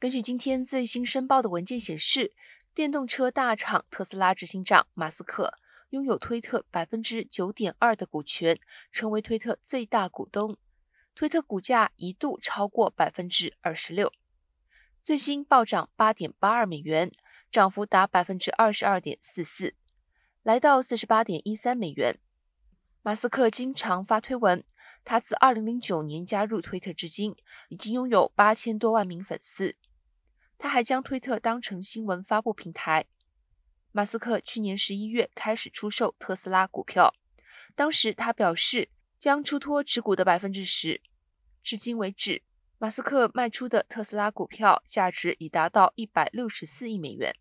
根据今天最新申报的文件显示，电动车大厂特斯拉执行长马斯克拥有推特百分之九点二的股权，成为推特最大股东。推特股价一度超过百分之二十六，最新暴涨八点八二美元，涨幅达百分之二十二点四四，来到四十八点一三美元。马斯克经常发推文，他自二零零九年加入推特至今，已经拥有八千多万名粉丝。他还将推特当成新闻发布平台。马斯克去年十一月开始出售特斯拉股票，当时他表示将出脱持股的百分之十。至今为止，马斯克卖出的特斯拉股票价值已达到一百六十四亿美元。